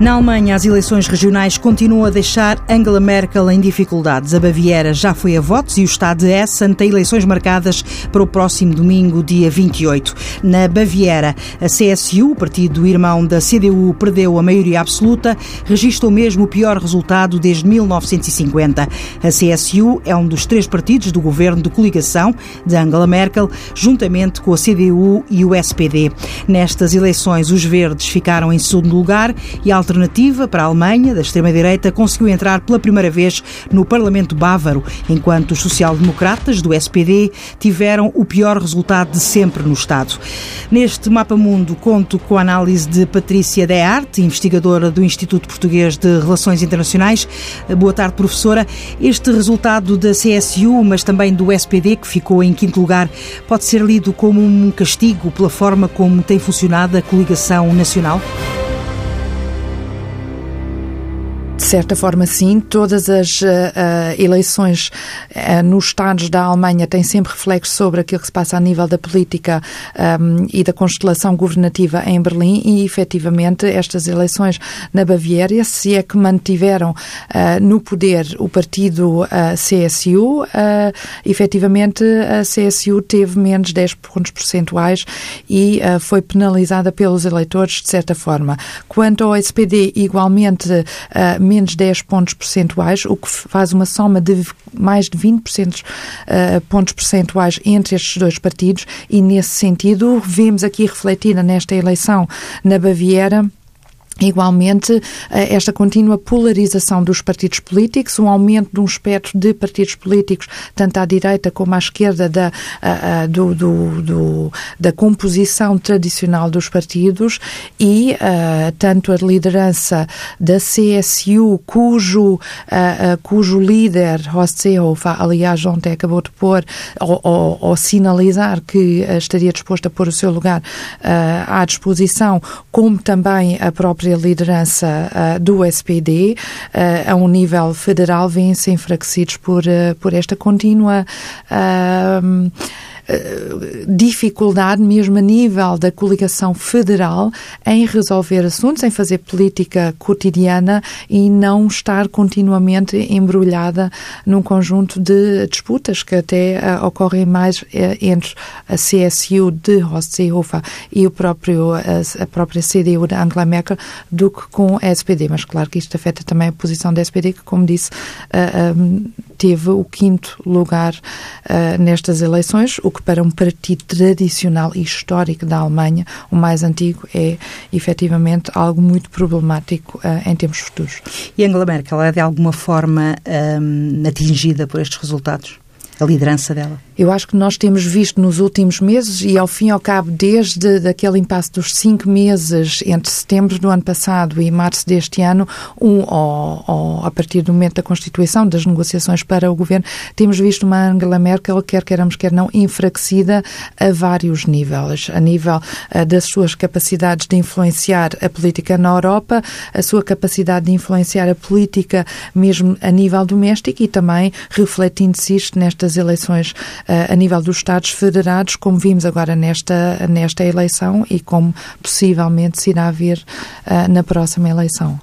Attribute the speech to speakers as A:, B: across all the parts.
A: Na Alemanha, as eleições regionais continuam a deixar Angela Merkel em dificuldades. A Baviera já foi a votos e o Estado de Essen tem eleições marcadas para o próximo domingo, dia 28. Na Baviera, a CSU, o partido irmão da CDU, perdeu a maioria absoluta, registra o mesmo pior resultado desde 1950. A CSU é um dos três partidos do governo de coligação de Angela Merkel, juntamente com a CDU e o SPD. Nestas eleições, os verdes ficaram em segundo lugar e a alternativa para a Alemanha, da extrema-direita, conseguiu entrar pela primeira vez no Parlamento Bávaro, enquanto os social-democratas do SPD tiveram o pior resultado de sempre no Estado. Neste mapa mundo, conto com a análise de Patrícia Dearte, investigadora do Instituto Português de Relações Internacionais. Boa tarde, professora. Este resultado da CSU, mas também do SPD, que ficou em quinto lugar, pode ser lido como um castigo pela forma como tem funcionado a coligação nacional?
B: Certa forma, sim. Todas as uh, uh, eleições uh, nos Estados da Alemanha têm sempre reflexo sobre aquilo que se passa a nível da política um, e da constelação governativa em Berlim e, efetivamente, estas eleições na Baviera, se é que mantiveram no poder o partido CSU, efetivamente a CSU teve menos 10 pontos percentuais e foi penalizada pelos eleitores, de certa forma. Quanto ao SPD, igualmente, menos menos 10 pontos percentuais, o que faz uma soma de mais de 20% uh, pontos percentuais entre estes dois partidos. E, nesse sentido, vemos aqui refletida nesta eleição na Baviera Igualmente, eh, esta contínua polarização dos partidos políticos, um aumento de um espectro de partidos políticos, tanto à direita como à esquerda, da, do, do, do, da composição tradicional dos partidos e uh, tanto a liderança da CSU, cujo, cujo líder, Horst Seehofer, aliás, ontem acabou de pôr ou sinalizar que estaria disposto a pôr o seu lugar à disposição, como também a própria própria liderança uh, do SPD, uh, a um nível federal, vêm-se enfraquecidos por, uh, por esta contínua eh, dificuldade, mesmo a nível da coligação federal, em resolver assuntos, em fazer política cotidiana e não estar continuamente embrulhada num conjunto de disputas que até uh, ocorrem mais uh, entre a CSU de Horst Seehofer e o próprio, a própria CDU de Angela Merkel do que com a SPD. Mas claro que isto afeta também a posição da SPD, que, como disse, uh, um, teve o quinto lugar nestas eleições, o que para um partido tradicional e histórico da Alemanha, o mais antigo, é efetivamente algo muito problemático uh, em tempos futuros.
A: E Angela Merkel é de alguma forma um, atingida por estes resultados? A liderança dela?
B: Eu acho que nós temos visto nos últimos meses e ao fim e ao cabo desde aquele impasse dos cinco meses entre setembro do ano passado e março deste ano, um, ou, ou, a partir do momento da constituição das negociações para o governo, temos visto uma Angela Merkel, quer queiramos, quer não, enfraquecida a vários níveis. A nível uh, das suas capacidades de influenciar a política na Europa, a sua capacidade de influenciar a política mesmo a nível doméstico e também refletindo-se isto nestas eleições a nível dos Estados federados, como vimos agora nesta, nesta eleição e como possivelmente se irá ver na próxima eleição.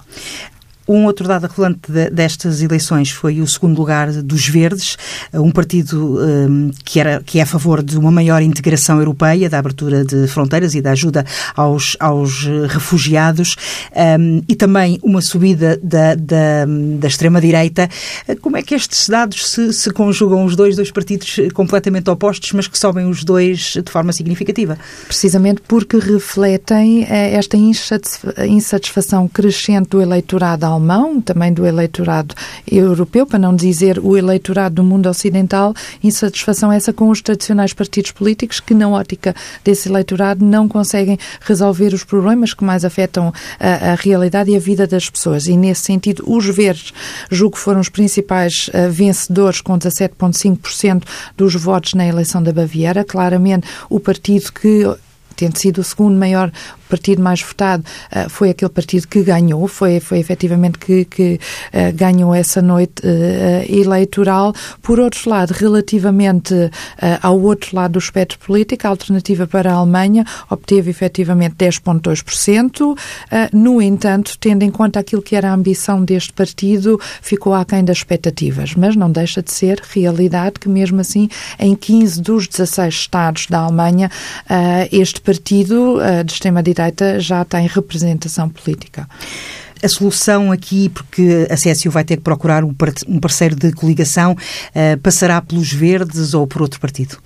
A: Um outro dado relevante de, destas eleições foi o segundo lugar dos Verdes, um partido um, que, era, que é a favor de uma maior integração europeia, da abertura de fronteiras e da ajuda aos, aos refugiados, um, e também uma subida da, da, da extrema-direita. Como é que estes dados se, se conjugam, os dois, dois partidos completamente opostos, mas que sobem os dois de forma significativa?
B: Precisamente porque refletem eh, esta insatisfação crescente do eleitorado alemão, também do eleitorado europeu, para não dizer o eleitorado do mundo ocidental, insatisfação essa com os tradicionais partidos políticos que, na ótica desse eleitorado, não conseguem resolver os problemas que mais afetam a, a realidade e a vida das pessoas. E, nesse sentido, os verdes, julgo que foram os principais uh, vencedores, com 17,5% dos votos na eleição da Baviera. Claramente, o partido que tendo sido o segundo maior partido mais votado uh, foi aquele partido que ganhou, foi, foi efetivamente que, que uh, ganhou essa noite eleitoral. Por outro lado, relativamente ao outro lado do espectro político, a alternativa para a Alemanha obteve efetivamente 10,2%. no entanto, tendo em conta aquilo que era a ambição deste partido, ficou aquém das expectativas, mas não deixa de ser realidade que, mesmo assim, em 15 dos 16 estados da Alemanha, este partido de extrema-direita já tem representação política.
A: A solução aqui, porque a CSU vai ter que procurar um parceiro de coligação, eh, passará pelos Verdes ou por outro partido?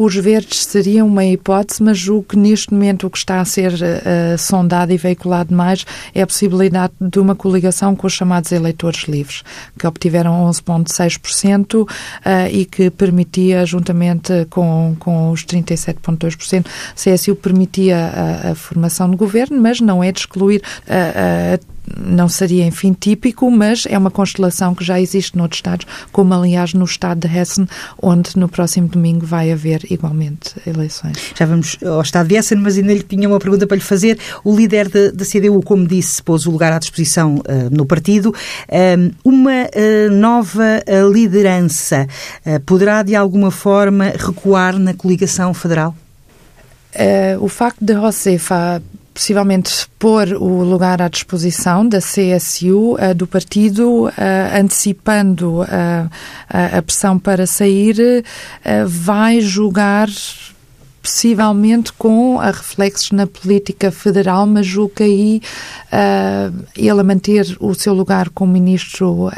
B: Os verdes seriam uma hipótese, mas julgo que neste momento o que está a ser uh, sondado e veiculado mais é a possibilidade de uma coligação com os chamados eleitores livres, que obtiveram 11,6% uh, e que permitia, juntamente com, com os 37,2%, CSU permitia a, a, formação de governo, mas não é de excluir uh, não seria, enfim, típico, mas é uma constelação que já existe noutros Estados, como aliás no estado de Hessen, onde no próximo domingo vai haver igualmente eleições.
A: Já vamos ao estado de Hessen, mas ainda lhe tinha uma pergunta para lhe fazer. O líder da CDU, como disse, pôs o lugar à disposição uh, no partido. Uh, uma uh, nova liderança poderá, de alguma forma, recuar na coligação federal?
B: o facto de Josefa possivelmente pôr o lugar à disposição da CSU, uh, do partido, uh, antecipando uh, a pressão para sair, vai julgar possivelmente com reflexos na política federal, mas julgo que aí uh, ele a manter o seu lugar como ministro uh,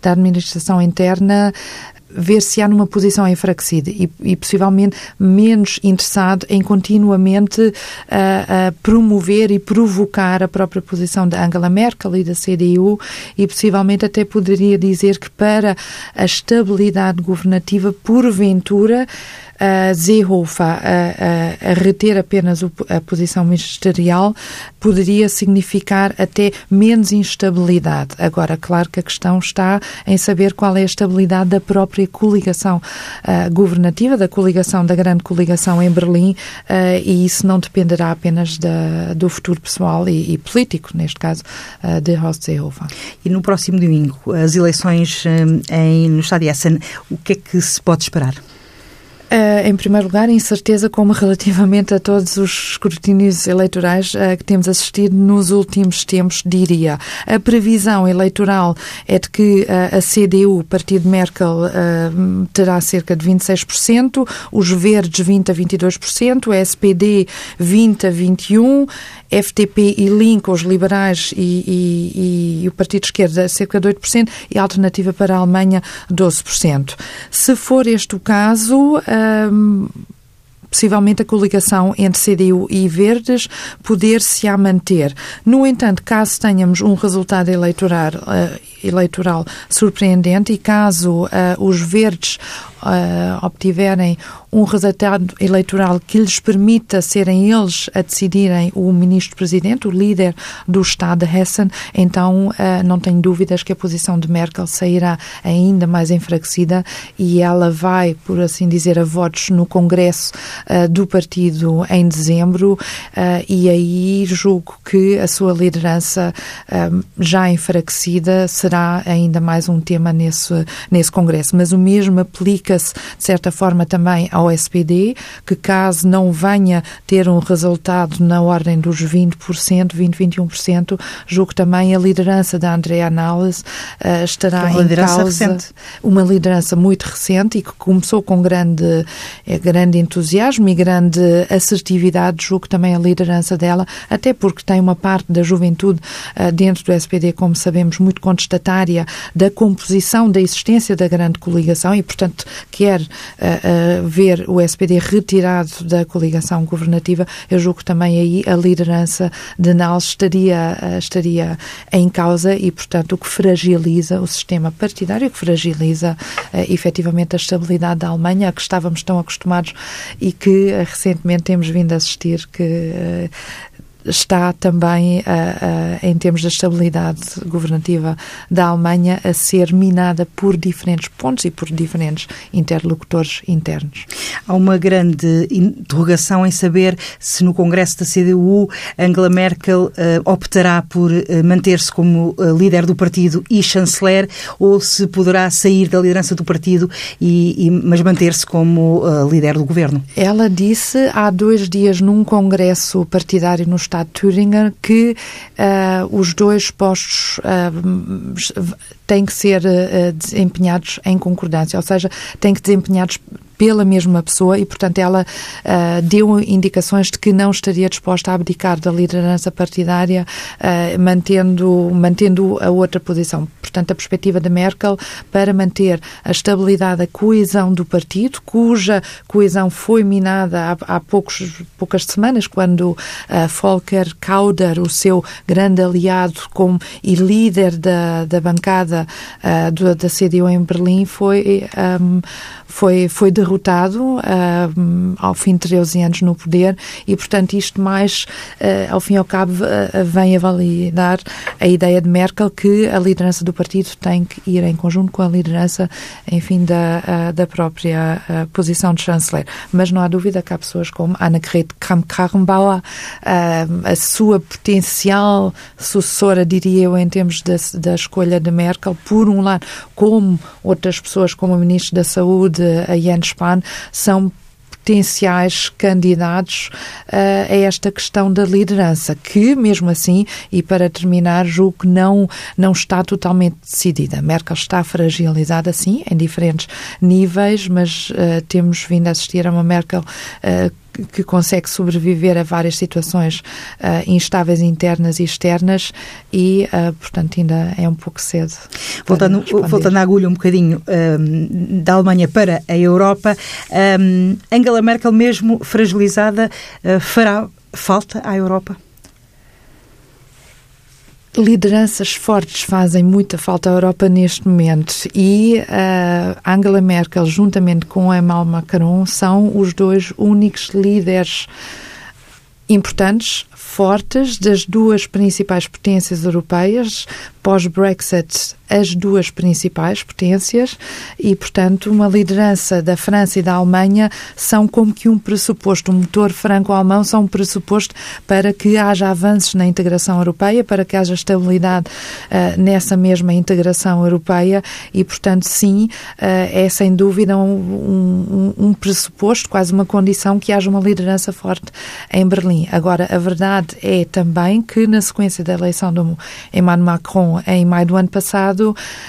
B: da administração interna ver se há numa posição enfraquecida e, e possivelmente menos interessado em continuamente uh, uh, promover e provocar a própria posição da Angela Merkel e da CDU e possivelmente até poderia dizer que para a estabilidade governativa, porventura, a Seehofer a, a, a, reter apenas a posição ministerial poderia significar até menos instabilidade. Agora, claro que a questão está em saber qual é a estabilidade da própria coligação uh, governativa, da coligação, da grande coligação em Berlim, uh, e isso não dependerá apenas da, do futuro pessoal e, e político, neste caso, uh, de Horst Seehofer.
A: E no próximo domingo, as eleições em, no Estado de Essen, o que é que se pode esperar?
B: Uh, em primeiro lugar, incerteza como relativamente a todos os escrutínios eleitorais uh, que temos assistido nos últimos tempos, diria. A previsão eleitoral é de que uh, a CDU, o Partido Merkel, terá cerca de 26%, os Verdes 20 a 22%, o SPD 20 a 21%, FTP e Link, os liberais e, e, e, o Partido de Esquerda, cerca de 8%, e a alternativa para a Alemanha, 12%. Se for este o caso, possivelmente a coligação entre CDU e Verdes poder-se a manter. No entanto, caso tenhamos um resultado eleitoral, uh, eleitoral surpreendente e caso uh, os Verdes uh, obtiverem um resultado eleitoral que lhes permita serem eles a decidirem o ministro-presidente, o líder do Estado Hessen, então uh, não tenho dúvidas que a posição de Merkel sairá ainda mais enfraquecida e ela vai, por assim dizer, a votos no Congresso uh, do partido em dezembro e aí julgo que a sua liderança já enfraquecida será ainda mais um tema nesse, nesse Congresso. Mas o mesmo aplica-se, de certa forma, também ao SPD, que caso não venha ter um resultado na ordem dos 20%, 20, 21%, julgo também a liderança da Andrea Nales uh, estará uma em causa. Recente. Uma liderança muito recente e que começou com grande, é, grande entusiasmo e grande assertividade, julgo também a liderança dela, até porque tem uma parte da juventude uh, dentro do SPD, como sabemos, muito da composição, da existência da grande coligação e, portanto, quer uh, ver ver o SPD retirado da coligação governativa, eu julgo que também aí a liderança de Nals estaria, eh, estaria em causa e, portanto, o que fragiliza o sistema partidário, que fragiliza uh, efetivamente a estabilidade da Alemanha, a que estávamos tão acostumados e que uh, recentemente temos vindo a assistir que uh, está também, uh, uh, em termos da estabilidade governativa da Alemanha, a ser minada por diferentes pontos e por diferentes interlocutores internos.
A: Há uma grande interrogação em saber se no Congresso da CDU Angela Merkel uh, optará por manter-se como líder do partido e chanceler ou se poderá sair da liderança do partido, e, e mas manter-se como líder do governo.
B: Ela disse há dois dias num congresso partidário no Estado de Thüringen que uh, os dois postos uh, têm que ser uh, desempenhados em concordância, ou seja, têm que desempenhados pela mesma pessoa e, portanto, ela uh, deu indicações de que não estaria disposta a abdicar da liderança partidária, uh, mantendo, mantendo a outra posição. Portanto, a perspectiva de Merkel para manter a estabilidade, a coesão do partido, cuja coesão foi minada há, há poucos, poucas semanas, quando uh, Volker Kauder, o seu grande aliado com, e líder da, da bancada do, da CDU em Berlim, foi, um, foi, foi derrotado uh, ao fim de 13 anos no poder e, portanto, isto mais, uh, ao fim e ao cabo, uh, vem a validar a ideia de Merkel que a liderança do partido tem que ir em conjunto com a liderança, enfim, da, da própria posição de chanceler. Mas não há dúvida que há pessoas como Annegret Kramp-Karrenbauer, a sua potencial sucessora, diria eu, em termos da, da escolha de Merkel, por um lado, como outras pessoas, como o Ministro da Saúde, a Jens Spahn, são potenciais candidatos uh, a esta questão da liderança, que mesmo assim, e para terminar, julgo que não, não está totalmente decidida. Merkel está fragilizada, sim, em diferentes níveis, mas uh, temos vindo a assistir a uma Merkel uh, que consegue sobreviver a várias situações uh, instáveis internas e externas e, uh, portanto, ainda é um pouco cedo.
A: Voltando, voltando à agulha um bocadinho um, da Alemanha para a Europa, um, Angela Merkel, mesmo fragilizada, uh, fará falta à Europa?
B: Lideranças fortes fazem muita falta à Europa neste momento e uh, Angela Merkel, juntamente com Emmanuel Macron, são os dois únicos líderes importantes, fortes, das duas principais potências europeias, pós-Brexit as duas principais potências e, portanto, uma liderança da França e da Alemanha são como que um pressuposto, um motor franco-alemão são um pressuposto para que haja avanços na integração europeia, para que haja estabilidade uh, nessa mesma integração europeia e, portanto, sim, uh, é sem dúvida um, um, um pressuposto, quase uma condição que haja uma liderança forte em Berlim. Agora, a verdade é também que, na sequência da eleição do Emmanuel Macron em maio do ano passado,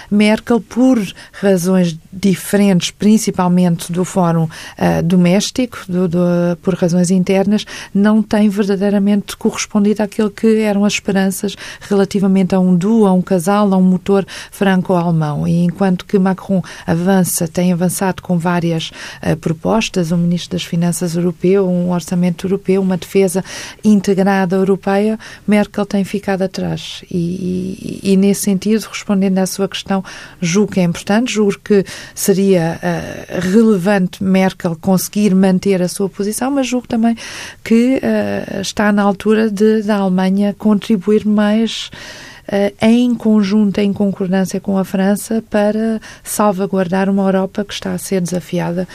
B: Merkel, por razões diferentes, principalmente do Fórum uh, Doméstico, do, do, por razões internas, não tem verdadeiramente correspondido àquilo que eram as esperanças relativamente a um duo, a um casal, a um motor franco-alemão. E enquanto que Macron avança, tem avançado com várias uh, propostas, um Ministro das Finanças europeu, um orçamento europeu, uma defesa integrada europeia, Merkel tem ficado atrás. E, e, e nesse sentido, respondendo à sua questão, julgo que é importante, julgo que seria uh, relevante Merkel conseguir manter a sua posição, mas julgo também que uh, está na altura de, da Alemanha contribuir mais Uh, em conjunto, em concordância com a França, para salvaguardar uma Europa que está a ser desafiada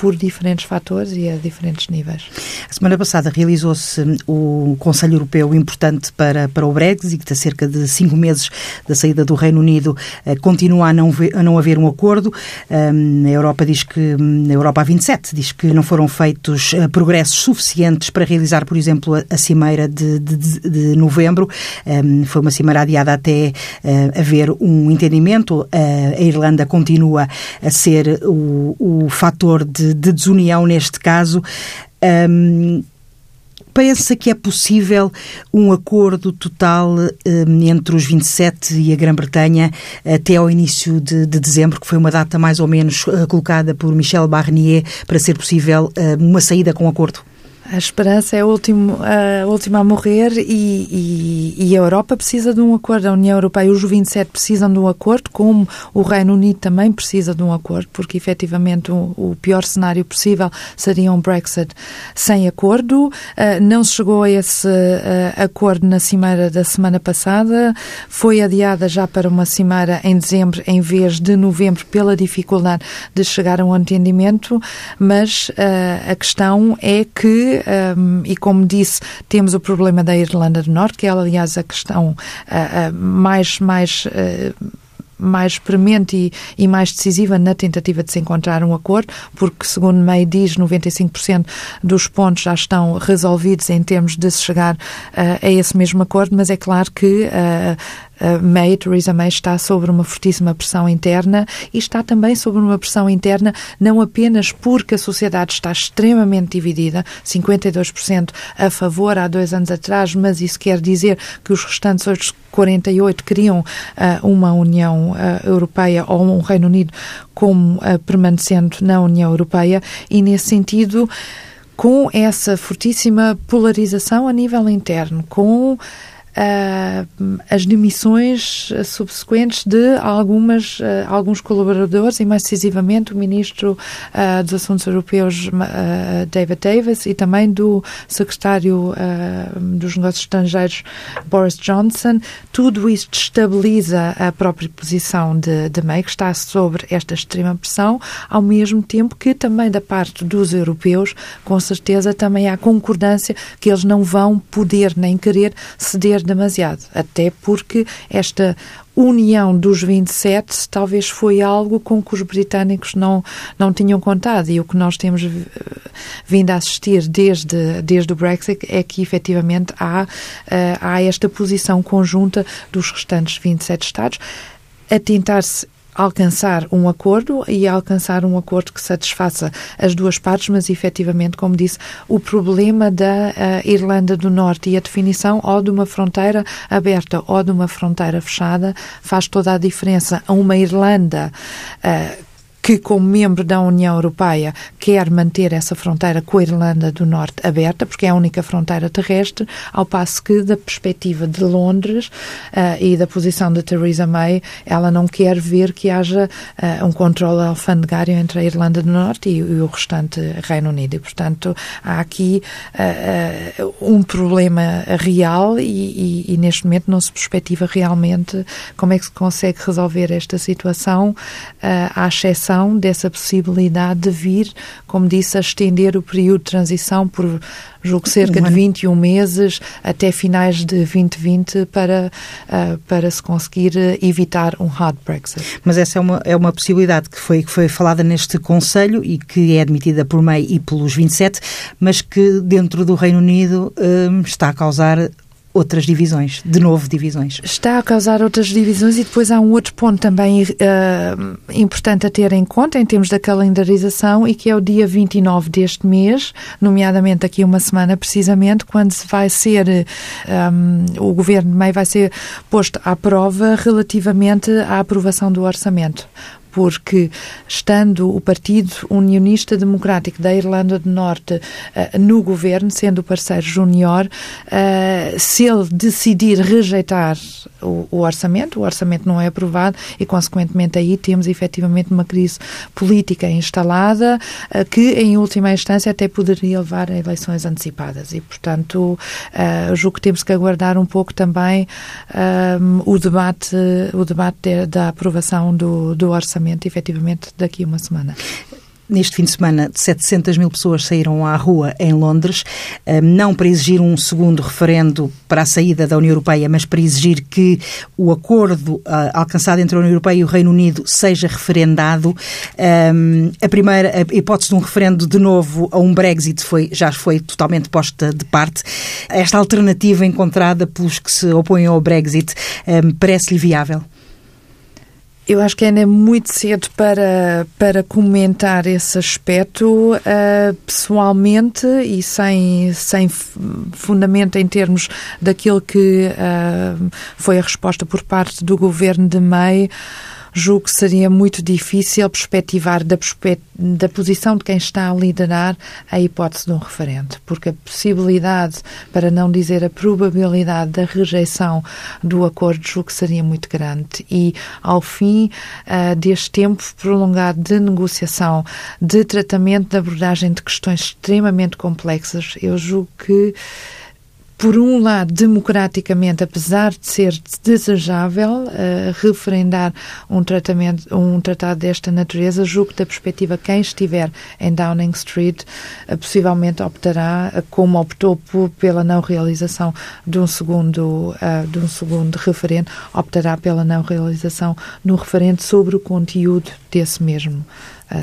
B: por diferentes fatores e a diferentes níveis.
A: A semana passada realizou-se o Conselho Europeu importante para, para o Brexit, a cerca de cinco meses da saída do Reino Unido eh, continua a não, ver, a não haver um acordo. Um, a Europa diz que, a Europa a 27 diz que não foram feitos uh, progressos suficientes para realizar, por exemplo, a, cimeira de, de, de novembro. Um, foi uma cimeira adiada até haver um entendimento. A Irlanda continua a ser o, o fator de de, desunião neste caso. Um, pensa que é possível um acordo total um, entre os 27 e a Grã-Bretanha até ao início de, de, dezembro, que foi uma data mais ou menos uh, colocada por Michel Barnier para ser possível uh, uma saída com acordo?
B: A esperança é a, a última a morrer e, e, e, a Europa precisa de um acordo, a União Europeia, os 27 precisam de um acordo, como o Reino Unido também precisa de um acordo, porque efetivamente o, o pior cenário possível seria um Brexit sem acordo. Uh, não se chegou a esse uh, acordo na cimeira da semana passada, foi adiada já para uma cimeira em dezembro em vez de novembro pela dificuldade de chegar a um entendimento, mas uh, a questão é que um, e como disse, temos o problema da Irlanda do Norte, que é, aliás, a questão uh, uh, mais, mais uh, mais premente e, e, mais decisiva na tentativa de se encontrar um acordo, porque, segundo May diz, 95% dos pontos já estão resolvidos em termos de se chegar uh, a esse mesmo acordo, mas é claro que uh, May, Theresa May, está sob uma fortíssima pressão interna e está também sob uma pressão interna não apenas porque a sociedade está extremamente dividida, 52% a favor há dois anos atrás, mas isso quer dizer que os restantes outros 48 queriam uh, uma União uh, Europeia ou um Reino Unido como uh, permanecendo na União Europeia. E nesse sentido com essa fortíssima polarização a nível interno, com uh, as demissões subsequentes de algumas, uh, alguns colaboradores e, mais decisivamente, o Ministro uh, dos Assuntos Europeus, David Davis, e também do Secretário dos Negócios Estrangeiros, Boris Johnson. Tudo isso destabiliza a própria posição de, de May, que está sobre esta extrema pressão, ao mesmo tempo que também da parte dos europeus, com certeza, também há concordância que eles não vão poder nem querer ceder demasiado, até porque esta união dos 27 talvez foi algo com que os britânicos não, não tinham contado e o que nós temos vindo a assistir desde, desde o Brexit é que efetivamente há, eh, há esta posição conjunta dos restantes 27 Estados. A tentar-se alcançar um acordo e alcançar um acordo que satisfaça as duas partes, mas efetivamente, como disse, o problema da uh, Irlanda do Norte e a definição ou de uma fronteira aberta ou de uma fronteira fechada faz toda a diferença. A uma Irlanda uh, que, como membro da União Europeia, quer manter essa fronteira com a Irlanda do Norte aberta, porque é a única fronteira terrestre, ao passo que, da perspectiva de Londres uh, e da posição de Theresa May, ela não quer ver que haja uh, um controle alfandegário entre a Irlanda do Norte e, e, o restante Reino Unido. E, portanto, há aqui uh, um problema real e, e, e, neste momento não se perspectiva realmente como é que se consegue resolver esta situação, à exceção dessa possibilidade de vir, como disse, a estender o período de transição por, julgo, cerca um de 21 meses até finais de 2020 para, uh, para se conseguir evitar um hard Brexit.
A: Mas essa é uma, é uma possibilidade que foi, que foi falada neste Conselho e que é admitida por May e pelos 27, mas que dentro do Reino Unido um, está a causar outras divisões, de novo divisões.
B: Está a causar outras divisões e depois há um outro ponto também uh, importante a ter em conta em termos da calendarização e que é o dia 29 deste mês, nomeadamente aqui uma semana precisamente, quando vai ser, um, eh, o Governo Meio vai ser posto à prova relativamente à aprovação do orçamento porque estando o Partido Unionista Democrático da Irlanda do Norte uh, no governo, sendo o parceiro júnior, uh, se ele decidir rejeitar o, o, orçamento, o orçamento não é aprovado e, consequentemente, aí temos efetivamente uma crise política instalada uh, que, em última instância, até poderia levar a eleições antecipadas. E, portanto, uh, julgo que temos que aguardar um pouco também o debate, o debate de, da aprovação do, do orçamento orçamento, efetivamente, daqui a uma semana.
A: Neste fim de semana, 700 mil pessoas saíram à rua em Londres, não para exigir um segundo referendo para a saída da União Europeia, mas para exigir que o acordo eh, alcançado entre a União Europeia e o Reino Unido seja referendado. A primeira a hipótese de um referendo de novo a um Brexit foi, já foi totalmente posta de parte. Esta alternativa encontrada pelos que se opõem ao Brexit parece-lhe viável?
B: Eu acho que ainda é muito cedo para, para comentar esse aspecto uh, pessoalmente e sem, sem fundamento em termos daquilo que uh, foi a resposta por parte do governo de May julgo que seria muito difícil perspectivar da, da posição de quem está a liderar a hipótese de um referendo, porque a possibilidade, para não dizer a probabilidade da rejeição do acordo, julgo que seria muito grande. E, ao fim uh, deste tempo prolongado de negociação, de tratamento, de abordagem de questões extremamente complexas, eu julgo que por um lado, democraticamente, apesar de ser desejável uh, referendar um, tratamento, um tratado desta natureza, julgo que, da perspectiva, quem estiver em Downing Street uh, possivelmente optará, uh, como optou por, pela não realização de um segundo, de um segundo referendo, optará pela não realização no referendo sobre o conteúdo desse mesmo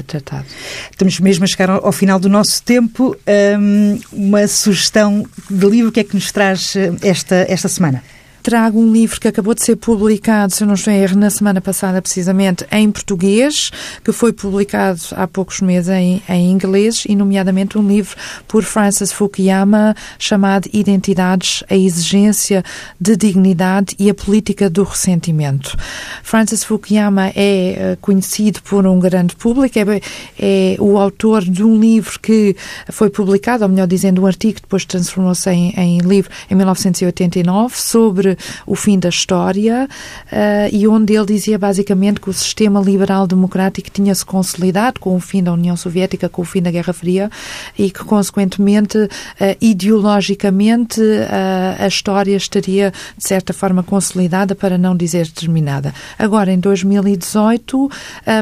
B: tratado.
A: Estamos mesmo a chegar ao, final do nosso tempo. Um, uma sugestão de livro, que é que nos traz eh, esta, esta semana?
B: Trago um livro que acabou de ser publicado, se eu não estou em erro, na semana passada, precisamente, em português, que foi publicado há poucos meses em, em inglês, e nomeadamente um livro por Francis Fukuyama chamado Identidades, a exigência de dignidade e a política do ressentimento. Francis Fukuyama é eh, conhecido por um grande público, é, é o autor de um livro que foi publicado, ou melhor dizendo, um artigo que depois transformou-se em, em livro em 1989 sobre o fim da história uh, e onde ele dizia basicamente que o sistema liberal democrático tinha-se consolidado com o fim da União Soviética, com o fim da Guerra Fria e que, consequentemente, uh, ideologicamente, uh, a história estaria, de certa forma, consolidada, para não dizer terminada. Agora, em 2018,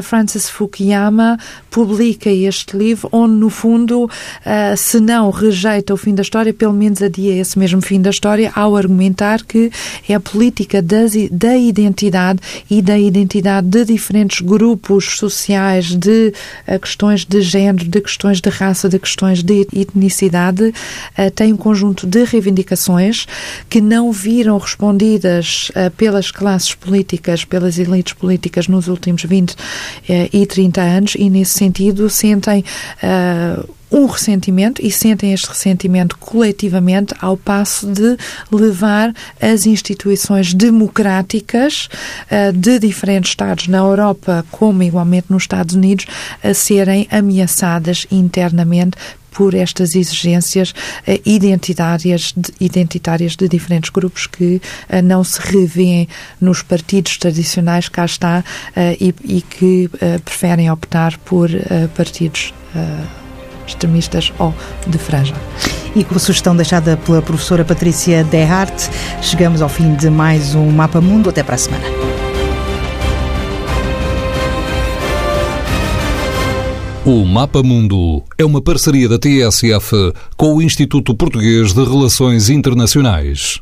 B: Francis Fukuyama publica este livro, onde, no fundo, se não rejeita o fim da história, pelo menos adia esse mesmo fim da história, ao argumentar que é a política da identidade e da identidade de diferentes grupos sociais, de uh, questões de género, de questões de raça, de questões de etnicidade, uh, tem um conjunto de reivindicações que não viram respondidas uh, pelas classes políticas, pelas elites políticas nos últimos 20 e 30 anos e, nesse sentido, sentem um ressentimento e sentem este ressentimento coletivamente ao passo de levar as instituições democráticas uh, de diferentes Estados na Europa, como igualmente nos Estados Unidos, a serem ameaçadas internamente por estas exigências uh, identitárias, de, identitárias de diferentes grupos que uh, não se revêem nos partidos tradicionais, cá está, uh, e, e, que preferem optar por partidos extremistas ou de franja.
A: E com a sugestão deixada pela professora Patrícia Dehart, chegamos ao fim de mais um Mapa Mundo. Até para a semana.
C: O Mapa Mundo é uma parceria da TSF com o Instituto Português de Relações Internacionais.